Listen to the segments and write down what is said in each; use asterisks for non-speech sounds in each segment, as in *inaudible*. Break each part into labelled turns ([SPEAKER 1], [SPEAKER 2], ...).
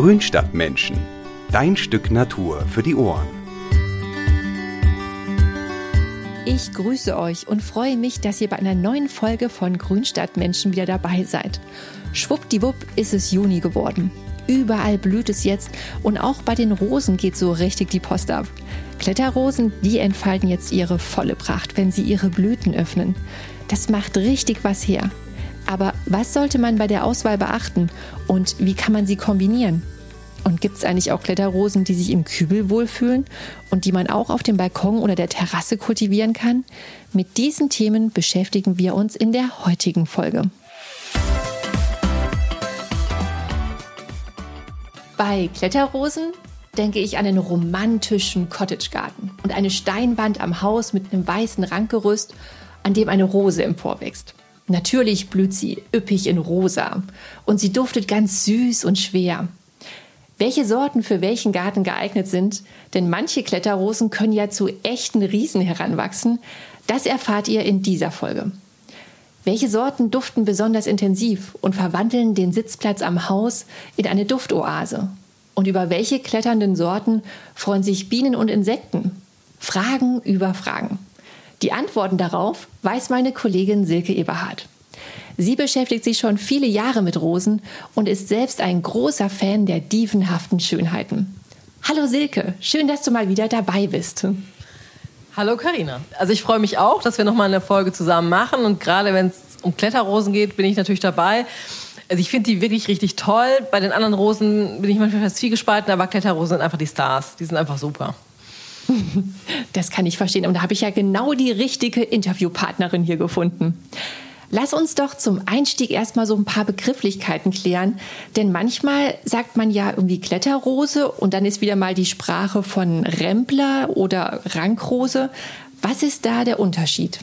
[SPEAKER 1] Grünstadtmenschen. Dein Stück Natur für die Ohren.
[SPEAKER 2] Ich grüße euch und freue mich, dass ihr bei einer neuen Folge von Grünstadtmenschen wieder dabei seid. Schwuppdiwupp ist es Juni geworden. Überall blüht es jetzt und auch bei den Rosen geht so richtig die Post ab. Kletterrosen, die entfalten jetzt ihre volle Pracht, wenn sie ihre Blüten öffnen. Das macht richtig was her. Aber was sollte man bei der Auswahl beachten und wie kann man sie kombinieren? Und gibt es eigentlich auch Kletterrosen, die sich im Kübel wohlfühlen und die man auch auf dem Balkon oder der Terrasse kultivieren kann? Mit diesen Themen beschäftigen wir uns in der heutigen Folge. Bei Kletterrosen denke ich an einen romantischen Cottagegarten und eine Steinwand am Haus mit einem weißen Rankgerüst, an dem eine Rose emporwächst. Natürlich blüht sie üppig in rosa und sie duftet ganz süß und schwer. Welche Sorten für welchen Garten geeignet sind, denn manche Kletterrosen können ja zu echten Riesen heranwachsen, das erfahrt ihr in dieser Folge. Welche Sorten duften besonders intensiv und verwandeln den Sitzplatz am Haus in eine Duftoase? Und über welche kletternden Sorten freuen sich Bienen und Insekten? Fragen über Fragen. Die Antworten darauf weiß meine Kollegin Silke Eberhardt. Sie beschäftigt sich schon viele Jahre mit Rosen und ist selbst ein großer Fan der dievenhaften Schönheiten. Hallo Silke, schön, dass du mal wieder dabei bist.
[SPEAKER 3] Hallo Karina. Also ich freue mich auch, dass wir noch mal eine Folge zusammen machen und gerade wenn es um Kletterrosen geht, bin ich natürlich dabei. Also ich finde die wirklich richtig toll. Bei den anderen Rosen bin ich manchmal fast viel gespalten, aber Kletterrosen sind einfach die Stars. Die sind einfach super. *laughs*
[SPEAKER 2] Das kann ich verstehen. Und da habe ich ja genau die richtige Interviewpartnerin hier gefunden. Lass uns doch zum Einstieg erstmal so ein paar Begrifflichkeiten klären, denn manchmal sagt man ja irgendwie Kletterrose und dann ist wieder mal die Sprache von Rempler oder Rankrose. Was ist da der Unterschied?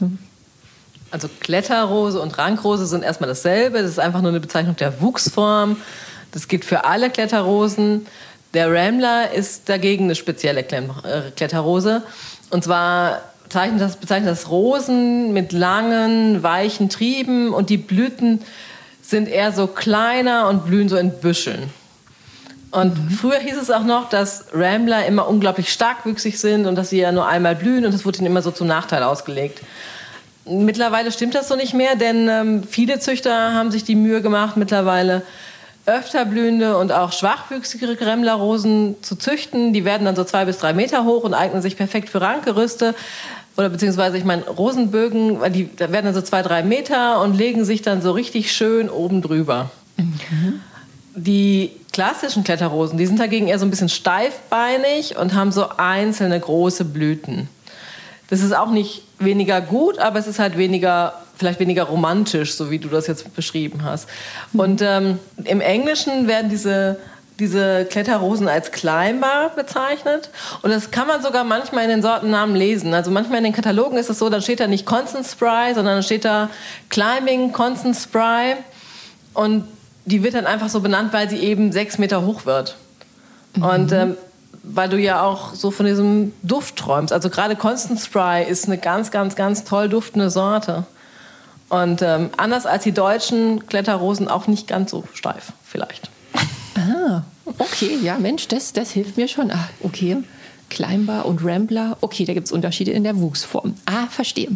[SPEAKER 3] Also Kletterrose und Rankrose sind erstmal dasselbe. Das ist einfach nur eine Bezeichnung der Wuchsform. Das gilt für alle Kletterrosen. Der Rambler ist dagegen eine spezielle äh, Kletterrose. Und zwar bezeichnet das, bezeichnet das Rosen mit langen, weichen Trieben und die Blüten sind eher so kleiner und blühen so in Büscheln. Und mhm. früher hieß es auch noch, dass Rambler immer unglaublich starkwüchsig sind und dass sie ja nur einmal blühen und das wurde ihnen immer so zum Nachteil ausgelegt. Mittlerweile stimmt das so nicht mehr, denn ähm, viele Züchter haben sich die Mühe gemacht, mittlerweile öfter blühende und auch schwachwüchsige Remmlerrosen zu züchten. Die werden dann so zwei bis drei Meter hoch und eignen sich perfekt für Rankgerüste. Oder beziehungsweise, ich meine, Rosenbögen, weil die werden dann so zwei, drei Meter und legen sich dann so richtig schön oben drüber. Mhm. Die klassischen Kletterrosen, die sind dagegen eher so ein bisschen steifbeinig und haben so einzelne große Blüten. Das ist auch nicht weniger gut, aber es ist halt weniger vielleicht weniger romantisch, so wie du das jetzt beschrieben hast. Mhm. Und ähm, im Englischen werden diese diese Kletterrosen als Climber bezeichnet. Und das kann man sogar manchmal in den Sortennamen lesen. Also manchmal in den Katalogen ist es so, dann steht da nicht Constant Spry, sondern dann steht da Climbing Constant Spry. Und die wird dann einfach so benannt, weil sie eben sechs Meter hoch wird. Mhm. Und ähm, weil du ja auch so von diesem Duft träumst. Also gerade Constant Spry ist eine ganz, ganz, ganz toll duftende Sorte. Und ähm, anders als die deutschen Kletterrosen auch nicht ganz so steif, vielleicht.
[SPEAKER 2] Ah, okay, ja, Mensch, das, das hilft mir schon. Ah, okay. Climber und Rambler, okay, da gibt es Unterschiede in der Wuchsform. Ah, verstehe.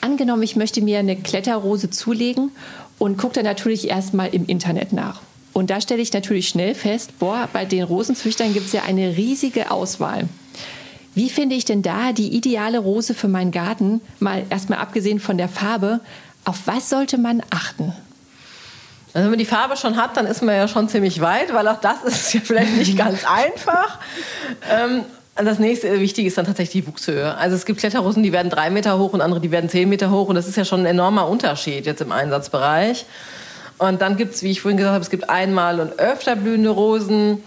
[SPEAKER 2] Angenommen, ich möchte mir eine Kletterrose zulegen und gucke dann natürlich erstmal im Internet nach. Und da stelle ich natürlich schnell fest, boah, bei den Rosenzüchtern gibt es ja eine riesige Auswahl. Wie finde ich denn da die ideale Rose für meinen Garten? Mal erstmal abgesehen von der Farbe, auf was sollte man achten?
[SPEAKER 3] Also wenn man die Farbe schon hat, dann ist man ja schon ziemlich weit, weil auch das *laughs* ist ja vielleicht nicht *laughs* ganz einfach. Ähm, das nächste Wichtige ist dann tatsächlich die Wuchshöhe. Also es gibt Kletterrosen, die werden drei Meter hoch und andere, die werden zehn Meter hoch. Und das ist ja schon ein enormer Unterschied jetzt im Einsatzbereich. Und dann gibt es, wie ich vorhin gesagt habe, es gibt einmal und öfter blühende Rosen.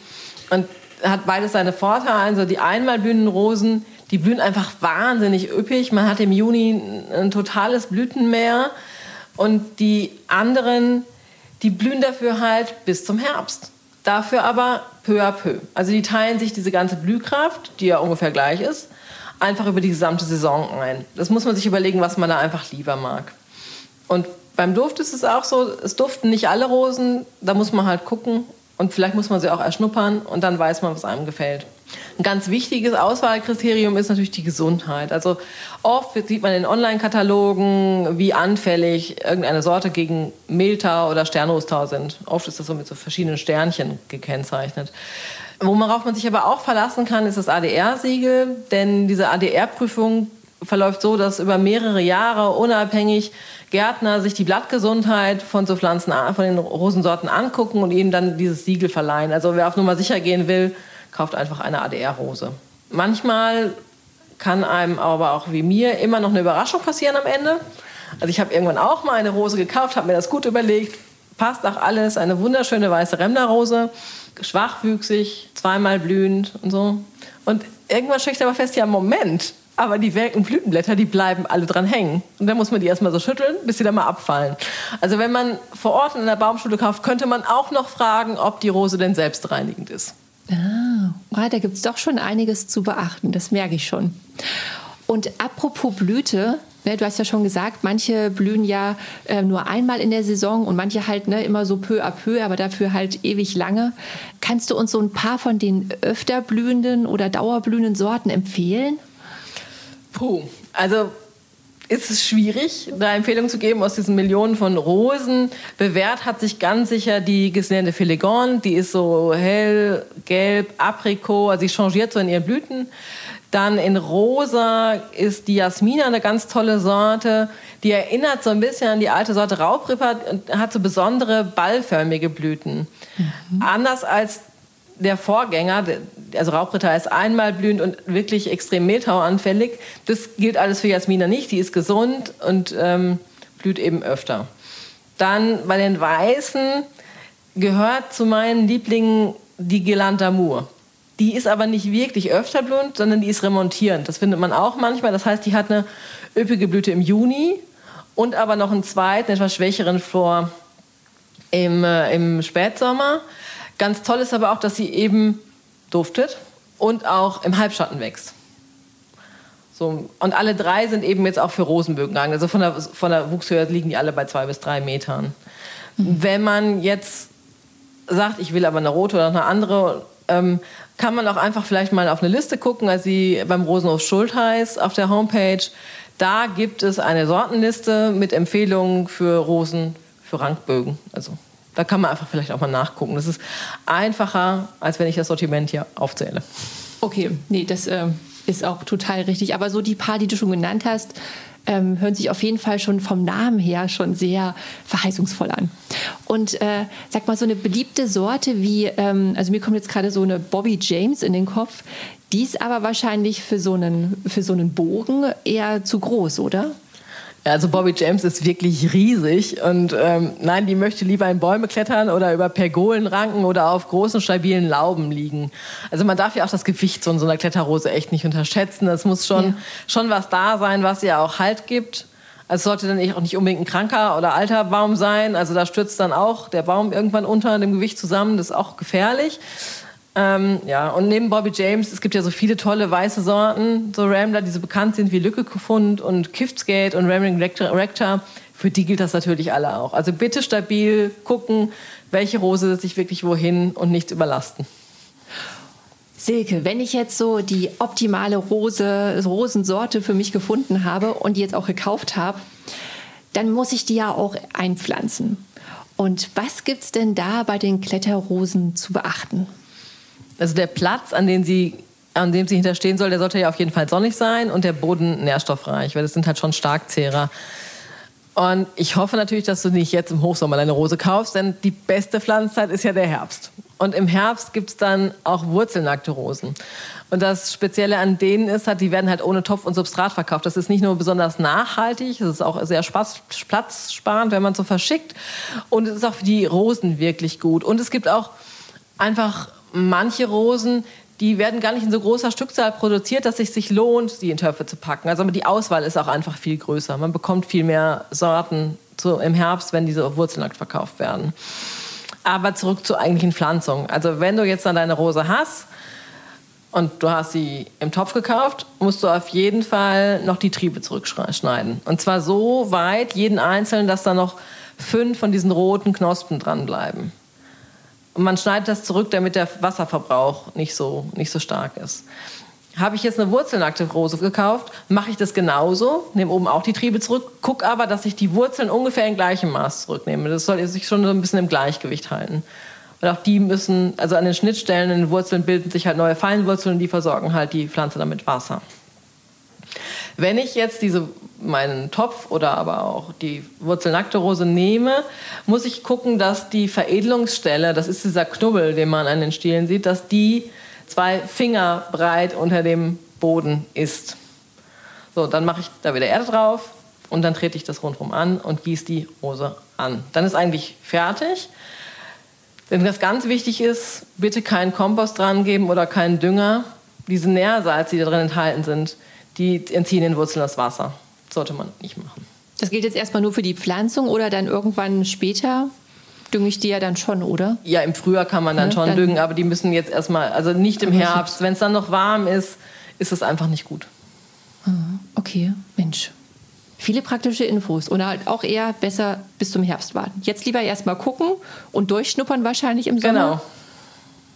[SPEAKER 3] Und hat beides seine Vorteile. Also die einmal blühenden Rosen, die blühen einfach wahnsinnig üppig. Man hat im Juni ein totales Blütenmeer. Und die anderen, die blühen dafür halt bis zum Herbst. Dafür aber peu à peu. Also die teilen sich diese ganze Blühkraft, die ja ungefähr gleich ist, einfach über die gesamte Saison ein. Das muss man sich überlegen, was man da einfach lieber mag. Und beim Duft ist es auch so, es duften nicht alle Rosen, da muss man halt gucken, Und vielleicht muss man sie auch erschnuppern und dann weiß man, was einem gefällt. Ein ganz wichtiges Auswahlkriterium ist natürlich die Gesundheit. Also oft sieht man in Online-Katalogen, wie anfällig irgendeine Sorte gegen Mehltau oder Sternostau sind. Oft ist das so mit so verschiedenen Sternchen gekennzeichnet. Worauf man sich aber auch verlassen kann, ist das ADR-Siegel, denn diese ADR-Prüfung verläuft so, dass über mehrere Jahre unabhängig Gärtner sich die Blattgesundheit von so Pflanzen, von den Rosensorten angucken und ihnen dann dieses Siegel verleihen. Also wer auf Nummer sicher gehen will, kauft einfach eine ADR-Rose. Manchmal kann einem aber auch wie mir immer noch eine Überraschung passieren am Ende. Also ich habe irgendwann auch mal eine Rose gekauft, habe mir das gut überlegt, passt auch alles, eine wunderschöne weiße Remmler-Rose, schwachwüchsig, zweimal blühend und so. Und irgendwann stelle aber fest, ja Moment, aber die welken Blütenblätter, die bleiben alle dran hängen. Und dann muss man die erstmal so schütteln, bis sie dann mal abfallen. Also wenn man vor Ort in der Baumschule kauft, könnte man auch noch fragen, ob die Rose denn selbstreinigend ist.
[SPEAKER 2] Ah, da gibt es doch schon einiges zu beachten, das merke ich schon. Und apropos Blüte, ne, du hast ja schon gesagt, manche blühen ja äh, nur einmal in der Saison und manche halt ne, immer so peu à peu, aber dafür halt ewig lange. Kannst du uns so ein paar von den öfter blühenden oder dauerblühenden Sorten empfehlen?
[SPEAKER 3] Puh, also ist es schwierig, da Empfehlungen zu geben aus diesen Millionen von Rosen. Bewährt hat sich ganz sicher die Gesnernde Filigone. Die ist so hell, gelb, aprikot, also sie changiert so in ihren Blüten. Dann in rosa ist die Jasmina eine ganz tolle Sorte. Die erinnert so ein bisschen an die alte Sorte Raubripper und hat so besondere ballförmige Blüten. Mhm. Anders als der Vorgänger, also Raubritter ist einmal blühend und wirklich extrem mehltauanfällig. Das gilt alles für Jasmina nicht. Die ist gesund und ähm, blüht eben öfter. Dann bei den Weißen gehört zu meinen Lieblingen die Guirlande d'Amour. Die ist aber nicht wirklich öfter blühend, sondern die ist remontierend. Das findet man auch manchmal. Das heißt, die hat eine üppige Blüte im Juni und aber noch einen zweiten, etwas schwächeren Flor im, äh, im Spätsommer. Ganz toll ist aber auch, dass sie eben duftet und auch im Halbschatten wächst. So, und alle drei sind eben jetzt auch für Rosenbögen geeignet. Also von der, von der Wuchshöhe liegen die alle bei zwei bis drei Metern. Mhm. Wenn man jetzt sagt, ich will aber eine rote oder eine andere, ähm, kann man auch einfach vielleicht mal auf eine Liste gucken, als sie beim Rosenhof Schultheiß auf der Homepage. Da gibt es eine Sortenliste mit Empfehlungen für Rosen, für Rankbögen. Also da kann man einfach vielleicht auch mal nachgucken. Das ist einfacher, als wenn ich das Sortiment hier aufzähle.
[SPEAKER 2] Okay, nee, das äh, ist auch total richtig. Aber so die paar, die du schon genannt hast, ähm, hören sich auf jeden Fall schon vom Namen her schon sehr verheißungsvoll an. Und äh, sag mal, so eine beliebte Sorte wie, ähm, also mir kommt jetzt gerade so eine Bobby James in den Kopf, die ist aber wahrscheinlich für so einen, für so einen Bogen eher zu groß, oder?
[SPEAKER 3] Also Bobby James ist wirklich riesig und ähm, nein, die möchte lieber in Bäume klettern oder über Pergolen ranken oder auf großen stabilen Lauben liegen. Also man darf ja auch das Gewicht so in so einer Kletterrose echt nicht unterschätzen. Es muss schon ja. schon was da sein, was ihr auch Halt gibt. Also sollte dann auch nicht unbedingt ein kranker oder alter Baum sein. Also da stürzt dann auch der Baum irgendwann unter dem Gewicht zusammen. Das ist auch gefährlich. Ähm, ja, und neben Bobby James, es gibt ja so viele tolle weiße Sorten, so Rambler, die so bekannt sind wie Lücke-Kufund und Kiftsgate und Rambling Rector. Für die gilt das natürlich alle auch. Also bitte stabil gucken, welche Rose sich wirklich wohin und nichts überlasten.
[SPEAKER 2] Silke, wenn ich jetzt so die optimale Rose, Rosensorte für mich gefunden habe und die jetzt auch gekauft habe, dann muss ich die ja auch einpflanzen. Und was gibt es denn da bei den Kletterrosen zu beachten?
[SPEAKER 3] Also der Platz, an dem sie an dem sie hinterstehen soll, der sollte ja auf jeden Fall sonnig sein und der Boden nährstoffreich, weil das sind halt schon Starkzehrer. Und ich hoffe natürlich, dass du nicht jetzt im Hochsommer deine Rose kaufst, denn die beste Pflanzzeit ist ja der Herbst. Und im Herbst gibt es dann auch wurzelnackte Rosen. Und das Spezielle an denen ist, halt, die werden halt ohne Topf und Substrat verkauft. Das ist nicht nur besonders nachhaltig, es ist auch sehr platzsparend, wenn man so verschickt. Und es ist auch für die Rosen wirklich gut. Und es gibt auch einfach manche Rosen, die werden gar nicht in so großer Stückzahl produziert, dass es sich lohnt, sie in Töpfe zu packen. Also die Auswahl ist auch einfach viel größer. Man bekommt viel mehr Sorten zu, im Herbst, wenn diese wurzelnackt verkauft werden. Aber zurück zur eigentlichen Pflanzung. Also wenn du jetzt dann deine Rose hast und du hast sie im Topf gekauft, musst du auf jeden Fall noch die Triebe zurückschneiden. Und zwar so weit, jeden einzelnen, dass da noch fünf von diesen roten Knospen dranbleiben. Und man schneidet das zurück, damit der Wasserverbrauch nicht so, nicht so stark ist. Habe ich jetzt eine wurzelnackte Rose gekauft, mache ich das genauso, nehme oben auch die Triebe zurück, gucke aber, dass ich die Wurzeln ungefähr in gleichem Maß zurücknehme. Das soll sich schon so ein bisschen im Gleichgewicht halten. Und auch die müssen, also an den Schnittstellen in den Wurzeln bilden sich halt neue Fallenwurzeln und die versorgen halt die Pflanze dann mit Wasser. Wenn ich jetzt diese, meinen Topf oder aber auch die wurzelnackte Rose nehme, muss ich gucken, dass die Veredelungsstelle, das ist dieser Knubbel, den man an den Stielen sieht, dass die zwei Finger breit unter dem Boden ist. So, dann mache ich da wieder Erde drauf und dann trete ich das rundherum an und gieße die Rose an. Dann ist eigentlich fertig. Denn was ganz wichtig ist, bitte keinen Kompost dran geben oder keinen Dünger. Diese Nährsalze, die da drin enthalten sind, die entziehen den Wurzeln das Wasser. Sollte man nicht machen.
[SPEAKER 2] Das gilt jetzt erstmal nur für die Pflanzung oder dann irgendwann später dünge ich die ja dann schon, oder?
[SPEAKER 3] Ja, im Frühjahr kann man dann ne? schon dann düngen, aber die müssen jetzt erstmal, also nicht im Herbst. Wenn es dann noch warm ist, ist es einfach nicht gut.
[SPEAKER 2] Ah, okay, Mensch. Viele praktische Infos und halt auch eher besser bis zum Herbst warten. Jetzt lieber erstmal gucken und durchschnuppern wahrscheinlich im Sommer. Genau.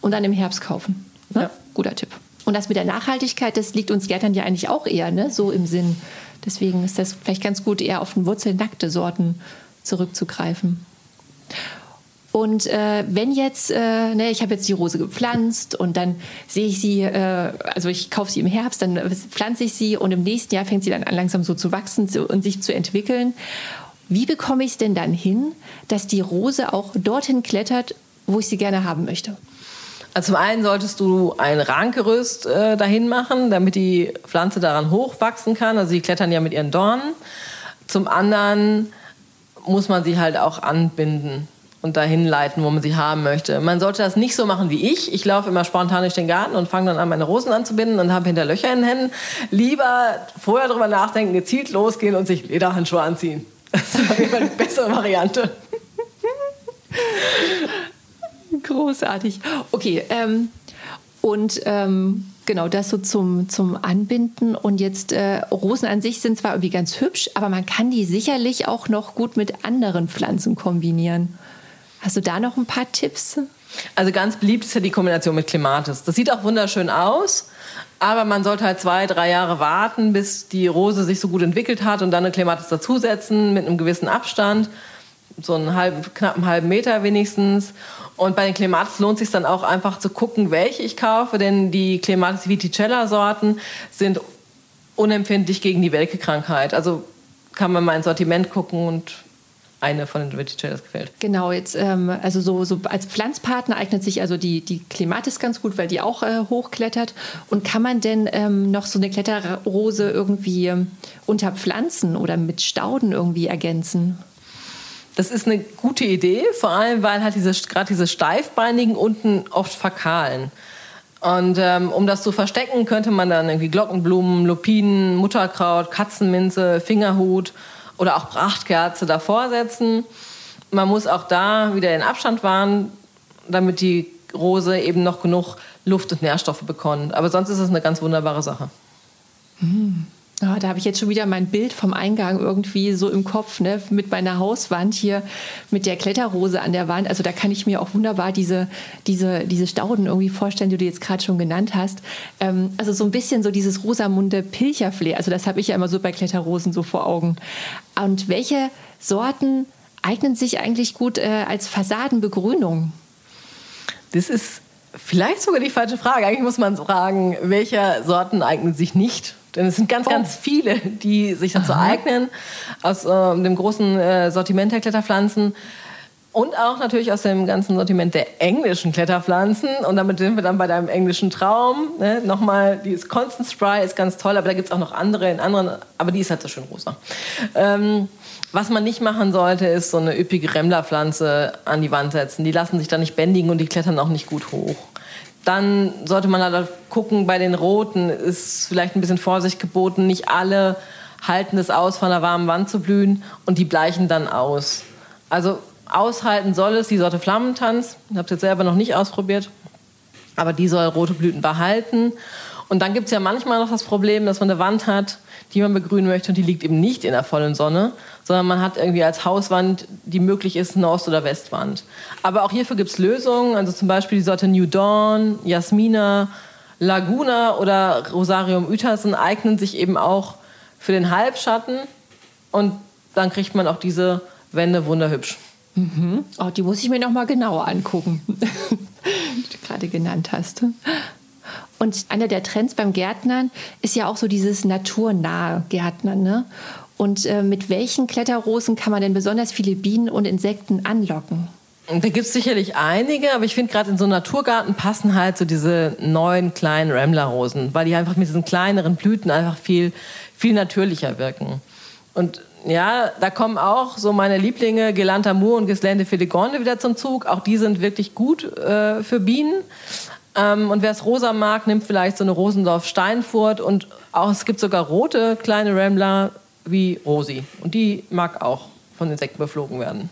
[SPEAKER 2] Und dann im Herbst kaufen. Ne? Ja. Guter Tipp. Und das mit der Nachhaltigkeit, das liegt uns Gärtnern ja eigentlich auch eher, ne? so im Sinn. Deswegen ist das vielleicht ganz gut, eher auf den wurzelnackte Sorten zurückzugreifen. Und äh, wenn jetzt, äh, ne, ich habe jetzt die Rose gepflanzt und dann sehe ich sie, äh, also ich kaufe sie im Herbst, dann pflanze ich sie und im nächsten Jahr fängt sie dann an langsam so zu wachsen und sich zu entwickeln. Wie bekomme ich es denn dann hin, dass die Rose auch dorthin klettert, wo ich sie gerne haben möchte?
[SPEAKER 3] Also zum einen solltest du ein Rankgerüst äh, dahin machen, damit die Pflanze daran hochwachsen kann. Also sie klettern ja mit ihren Dornen. Zum anderen muss man sie halt auch anbinden und dahin leiten, wo man sie haben möchte. Man sollte das nicht so machen wie ich. Ich laufe immer spontan durch den Garten und fange dann an, meine Rosen anzubinden und habe hinter Löcher in den Händen. Lieber vorher darüber nachdenken, gezielt losgehen und sich Lederhandschuhe anziehen. Das ist auf jeden die bessere Variante. *laughs*
[SPEAKER 2] Großartig. Okay, ähm, und ähm, genau das so zum, zum Anbinden. Und jetzt äh, Rosen an sich sind zwar irgendwie ganz hübsch, aber man kann die sicherlich auch noch gut mit anderen Pflanzen kombinieren. Hast du da noch ein paar Tipps?
[SPEAKER 3] Also ganz beliebt ist ja die Kombination mit Clematis. Das sieht auch wunderschön aus, aber man sollte halt zwei, drei Jahre warten, bis die Rose sich so gut entwickelt hat und dann eine Clematis dazusetzen mit einem gewissen Abstand, so einen halben, knappen halben Meter wenigstens. Und bei den Clematis lohnt es sich dann auch einfach zu gucken, welche ich kaufe, denn die Clematis Viticella Sorten sind unempfindlich gegen die Welke-Krankheit. Also kann man mal ins Sortiment gucken und eine von den Vegetables gefällt.
[SPEAKER 2] Genau, jetzt ähm, also so, so als Pflanzpartner eignet sich also die, die Clematis ganz gut, weil die auch äh, hochklettert. Und kann man denn ähm, noch so eine Kletterrose irgendwie ähm, unter Pflanzen oder mit Stauden irgendwie ergänzen?
[SPEAKER 3] Das ist eine gute Idee, vor allem weil halt diese, gerade diese steifbeinigen unten oft verkahlen. Und ähm, um das zu verstecken, könnte man dann irgendwie Glockenblumen, Lupinen, Mutterkraut, Katzenminze, Fingerhut oder auch Prachtkerze davor setzen. Man muss auch da wieder den Abstand wahren, damit die Rose eben noch genug Luft und Nährstoffe bekommt. Aber sonst ist es eine ganz wunderbare Sache.
[SPEAKER 2] Mm. Oh, da habe ich jetzt schon wieder mein Bild vom Eingang irgendwie so im Kopf, ne? mit meiner Hauswand hier, mit der Kletterrose an der Wand. Also da kann ich mir auch wunderbar diese, diese, diese Stauden irgendwie vorstellen, die du jetzt gerade schon genannt hast. Ähm, also so ein bisschen so dieses Rosamunde Pilcherflair. Also das habe ich ja immer so bei Kletterrosen so vor Augen. Und welche Sorten eignen sich eigentlich gut äh, als Fassadenbegrünung?
[SPEAKER 3] Das ist vielleicht sogar die falsche Frage. Eigentlich muss man fragen, welche Sorten eignen sich nicht denn es sind ganz, oh. ganz viele, die sich dazu Aha. eignen, aus äh, dem großen äh, Sortiment der Kletterpflanzen. Und auch natürlich aus dem ganzen Sortiment der englischen Kletterpflanzen. Und damit sind wir dann bei deinem englischen Traum. Ne? Nochmal, die Constant Spry ist ganz toll, aber da gibt es auch noch andere in anderen, aber die ist halt so schön rosa. Ähm, was man nicht machen sollte, ist so eine üppige Remmlerpflanze an die Wand setzen. Die lassen sich da nicht bändigen und die klettern auch nicht gut hoch. Dann sollte man halt gucken, bei den Roten ist vielleicht ein bisschen Vorsicht geboten. Nicht alle halten es aus, von einer warmen Wand zu blühen und die bleichen dann aus. Also aushalten soll es die Sorte Flammentanz. Ich habe es jetzt selber noch nicht ausprobiert, aber die soll rote Blüten behalten. Und dann gibt es ja manchmal noch das Problem, dass man eine Wand hat, die man begrünen möchte und die liegt eben nicht in der vollen Sonne, sondern man hat irgendwie als Hauswand, die möglich ist, eine Ost- oder Westwand. Aber auch hierfür gibt es Lösungen, also zum Beispiel die Sorte New Dawn, Jasmina, Laguna oder Rosarium Utersen eignen sich eben auch für den Halbschatten und dann kriegt man auch diese Wände wunderhübsch.
[SPEAKER 2] Mhm. Oh, die muss ich mir noch mal genauer angucken, *laughs* die du gerade genannt hast. Und einer der Trends beim Gärtnern ist ja auch so dieses naturnahe Gärtnern. Ne? Und äh, mit welchen Kletterrosen kann man denn besonders viele Bienen und Insekten anlocken?
[SPEAKER 3] Da gibt es sicherlich einige, aber ich finde gerade in so einem Naturgarten passen halt so diese neuen kleinen Rambler-Rosen, weil die einfach mit diesen kleineren Blüten einfach viel, viel natürlicher wirken. Und ja, da kommen auch so meine Lieblinge Gelanta Moor und Gislande Filigone wieder zum Zug. Auch die sind wirklich gut äh, für Bienen. Ähm, und wer es rosa mag, nimmt vielleicht so eine Rosendorf Steinfurt und auch es gibt sogar rote kleine Rambler wie Rosi. Und die mag auch von Insekten beflogen werden.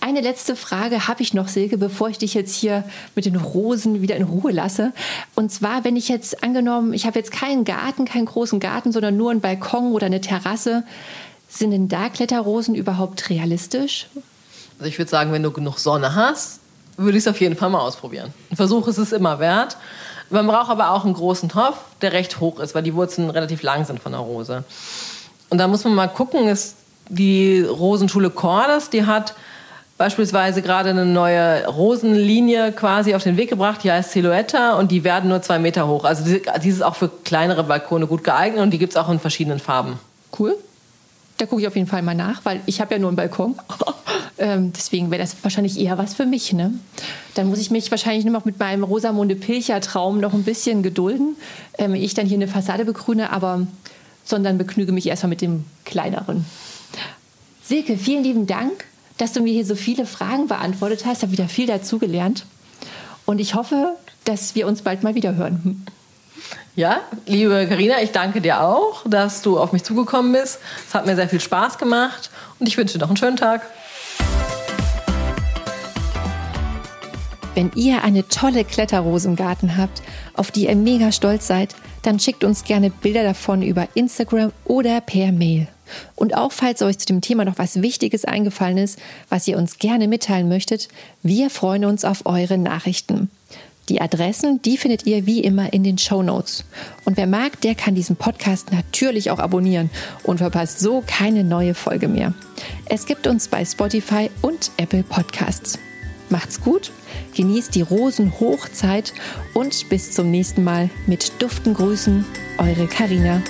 [SPEAKER 2] Eine letzte Frage habe ich noch, Silke, bevor ich dich jetzt hier mit den Rosen wieder in Ruhe lasse. Und zwar, wenn ich jetzt angenommen, ich habe jetzt keinen Garten, keinen großen Garten, sondern nur einen Balkon oder eine Terrasse, sind denn da Kletterrosen überhaupt realistisch?
[SPEAKER 3] Also ich würde sagen, wenn du genug Sonne hast, würde ich es auf jeden Fall mal ausprobieren. Ein Versuch ist es immer wert. Man braucht aber auch einen großen Topf, der recht hoch ist, weil die Wurzeln relativ lang sind von der Rose. Und da muss man mal gucken, ist die Rosenschule Cordes, die hat beispielsweise gerade eine neue Rosenlinie quasi auf den Weg gebracht, die heißt Silhouetta und die werden nur zwei Meter hoch. Also die ist auch für kleinere Balkone gut geeignet und die gibt es auch in verschiedenen Farben.
[SPEAKER 2] Cool. Da gucke ich auf jeden Fall mal nach, weil ich habe ja nur einen Balkon. *laughs* ähm, deswegen wäre das wahrscheinlich eher was für mich. Ne? Dann muss ich mich wahrscheinlich nur noch mit meinem Rosamunde Pilcher-Traum noch ein bisschen gedulden, ähm, ich dann hier eine Fassade begrüne, aber sondern begnüge mich erstmal mit dem kleineren. Silke, vielen lieben Dank, dass du mir hier so viele Fragen beantwortet hast. Ich habe wieder viel dazugelernt. Und ich hoffe, dass wir uns bald mal wieder hören.
[SPEAKER 3] Ja, liebe Karina, ich danke dir auch, dass du auf mich zugekommen bist. Es hat mir sehr viel Spaß gemacht und ich wünsche dir noch einen schönen Tag.
[SPEAKER 2] Wenn ihr eine tolle Kletterrose im Garten habt, auf die ihr mega stolz seid, dann schickt uns gerne Bilder davon über Instagram oder per Mail. Und auch falls euch zu dem Thema noch was Wichtiges eingefallen ist, was ihr uns gerne mitteilen möchtet, wir freuen uns auf eure Nachrichten. Die Adressen, die findet ihr wie immer in den Show Notes. Und wer mag, der kann diesen Podcast natürlich auch abonnieren und verpasst so keine neue Folge mehr. Es gibt uns bei Spotify und Apple Podcasts. Macht's gut, genießt die Rosenhochzeit und bis zum nächsten Mal mit duften Grüßen, eure Karina.